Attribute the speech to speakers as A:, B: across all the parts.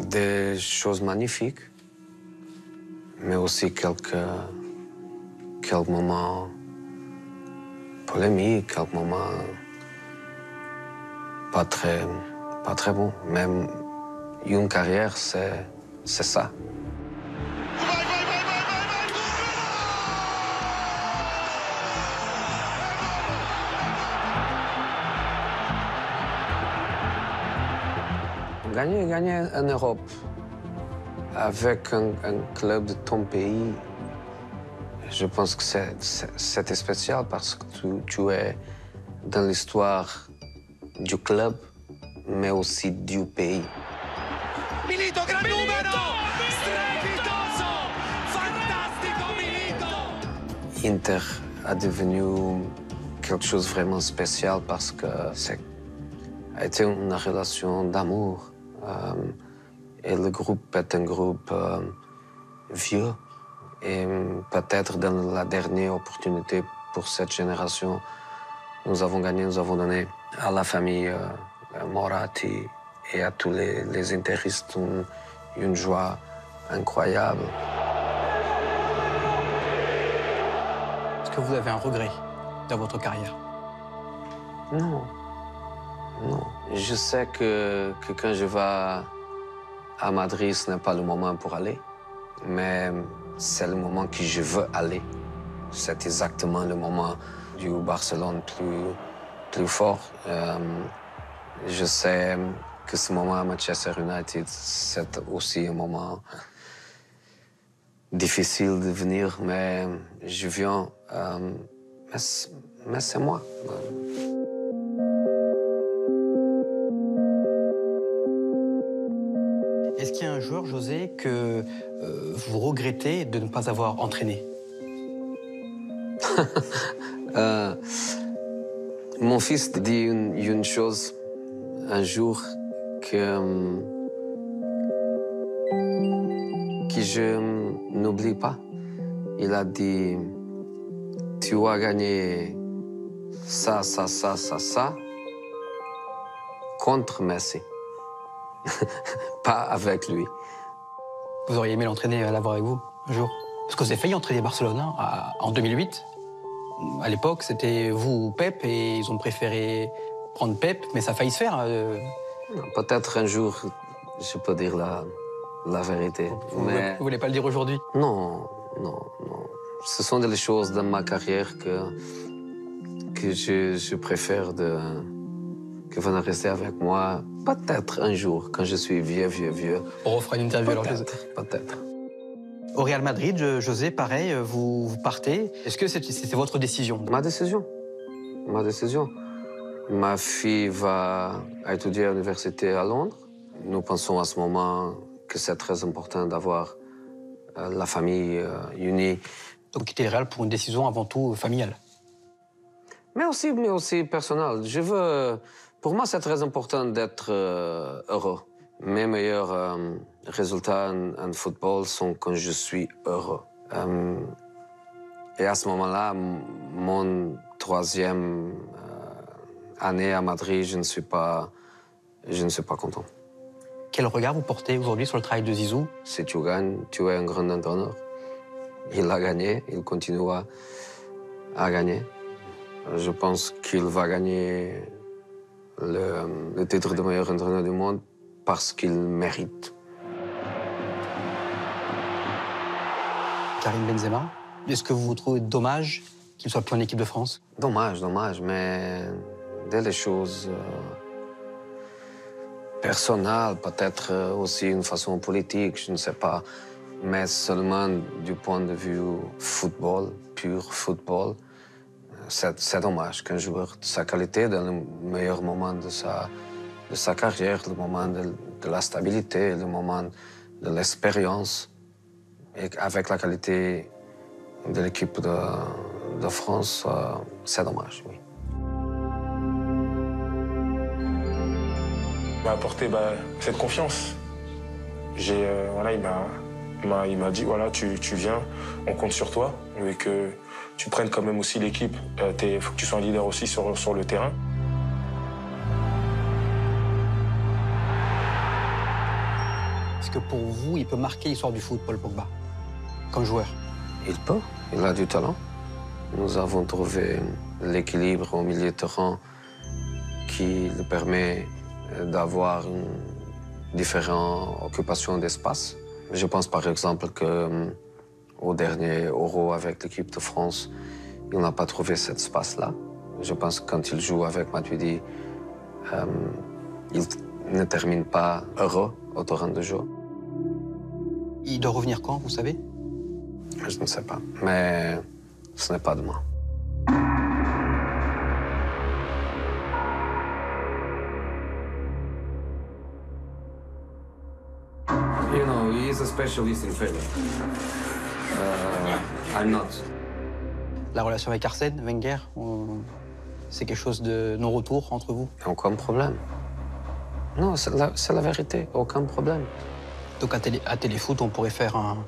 A: Des choses magnifiques, mais aussi quelques, quelques moments polémiques, quelques moments pas très, pas très bons. Même une carrière, c'est c'est ça. Gagner, gagner en Europe avec un, un club de ton pays, je pense que c'est- spécial parce que tu, tu es dans l'histoire du club, mais aussi du pays.
B: Milito, gran numero! Strepitoso! Fantastico Milito!
A: Inter a devenu quelque chose de vraiment spécial parce que c'est a été une relation d'amour. Euh, et le groupe est un groupe euh, vieux. Et peut-être dans la dernière opportunité pour cette génération, nous avons gagné, nous avons donné à la famille euh, Moratti et à tous les, les interistes une, une joie incroyable.
C: Est-ce que vous avez un regret dans votre carrière?
A: Non. Non. Je sais que, que quand je vais à Madrid, ce n'est pas le moment pour aller. Mais c'est le moment que je veux aller. C'est exactement le moment du Barcelone plus, plus fort. Euh, je sais que ce moment à Manchester United, c'est aussi un moment difficile de venir, mais je viens. euh, mais c'est- moi.
C: José, que euh, vous regrettez de ne pas avoir entraîné?
A: Euh, mon fils dit une, une chose un jour que, euh, que je n'oublie pas. Il a dit, tu as gagné ça, ça, ça, ça, ça contre Messi. pas avec lui.
C: Vous auriez aimé l'entraîner, euh, l'avoir avec vous, un jour? Parce que vous avez failli entraîner Barcelone hein, à- en 2008. À l'époque, c'était vous ou Pep, et ils ont préféré prendre Pep, mais ça a failli se faire. euh.
A: Peut-être un jour, je peux dire la, la vérité.
C: Vous,
A: mais...
C: vous voulez pas le dire aujourd'hui?
A: Non, non, non. Ce sont des choses dans ma carrière que, que je, je préfère de, que venir rester avec moi. Peut-être un jour, quand je suis vieux, vieux, vieux.
C: On refera une interview alors, José.
A: Peut-être, peut-être.
C: Au Real Madrid, José, pareil, euh, vous, vous partez. Est-ce que c'est- c'était votre décision?
A: Ma décision. Ma décision. Ma fille va étudier à l'université à Londres. Nous pensons à ce moment que c'est très important d'avoir euh, la famille euh, unie.
C: Donc quitter le Real pour une décision avant tout familiale?
A: Mais aussi, mais aussi personnel. Je veux. Pour moi, c'est très important d'être euh, heureux. Mes meilleurs euh, résultats en, en football sont quand je suis heureux. Euh, et à ce moment-là, mon troisième euh, année à Madrid, je ne suis pas, je ne suis pas content.
C: Quel regard vous portez aujourd'hui sur le travail de Zizou?
A: Si tu gagnes, tu es un grand entraîneur. Il a gagné, il continue à, à gagner. Je pense qu'il va gagner le, le titre de meilleur entraîneur du monde parce qu'il mérite.
C: Karim Benzema Est-ce que vous trouvez dommage qu'il soit plus en équipe de France?
A: Dommage, dommage, mais dès les choses euh, personnelles, peut-être euh, aussi une façon politique, je ne sais pas, mais seulement du point de vue football, pur football, c'est dommage qu'un joueur de sa qualité, dans le meilleur moment de sa, de sa carrière, le moment de, la stabilité, le moment de l'expérience, et avec la qualité de l'équipe de, de France, euh, c'est dommage.
D: Il m'a apporté bah, cette confiance. Euh, voilà, il m'a, il m'a, dit voilà, tu, tu viens, on compte sur toi, mais que tu prennes quand même aussi l'équipe. Il faut que tu sois un leader aussi sur, sur le terrain.
C: Est-ce que pour vous, il peut marquer l'histoire du foot, Paul Pogba, comme joueur?
A: Il peut, il a du talent. Nous avons trouvé l'équilibre au milieu de terrain qui lui permet d'avoir une différentes occupations d'espace. Je pense par exemple que euh, au dernier Euro avec l'équipe de France, il n'a pas trouvé cet espace-là. Je pense que quand il joue avec Matuidi, euh, il ne termine pas heureux au terrain de jeu.
C: Il doit revenir quand, vous savez?
A: Je ne sais pas, mais ce n'est pas demain. You know, he is a specialist in failure. Uh, I'm not.
C: La relation avec Arsène Wenger, on- c'est quelque chose de non-retour entre vous?
A: Aucun problème. Non, c'est la, vérité. Aucun problème.
C: Donc à, télé, à Téléfoot, on pourrait faire un,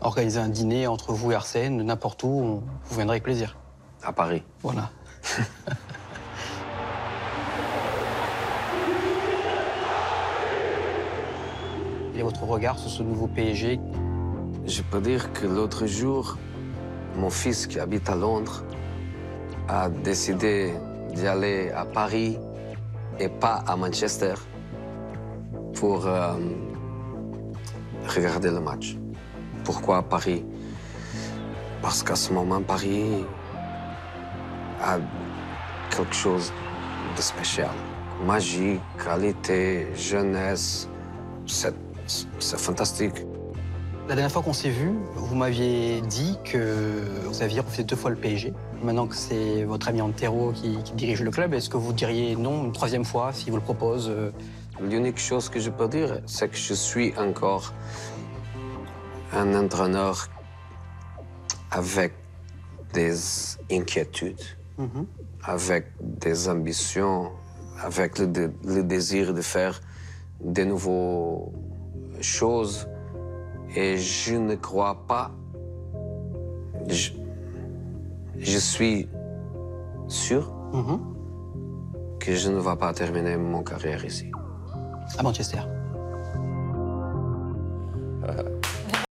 C: organiser un dîner entre vous et Arsène, n'importe où, on- vous viendrez avec plaisir.
A: À Paris.
C: Voilà. Est votre regard sur ce nouveau PSG
A: Je peux dire que l'autre jour, mon fils qui habite à Londres a décidé d'y aller à Paris et pas à Manchester pour euh, regarder le match. Pourquoi Paris? Parce qu'à ce moment, Paris a quelque chose de spécial. Magie, qualité, jeunesse, c'est c'est fantastique.
C: La dernière fois qu'on s'est vu, vous m'aviez dit que vous aviez refusé deux fois le PSG. Maintenant que c'est votre ami Antero qui, qui dirige le club, est-ce que vous diriez non une troisième fois s'il vous le propose euh,
A: L'unique chose que je peux dire, c'est que je suis encore un entraîneur avec des inquiétudes,
C: mhm.
A: avec des ambitions, avec le, le désir de faire de nouvelles choses. Et je ne crois pas. Je, je suis sûr
C: Mhm.
A: que je ne vais pas terminer mon carrière ici.
C: À Manchester.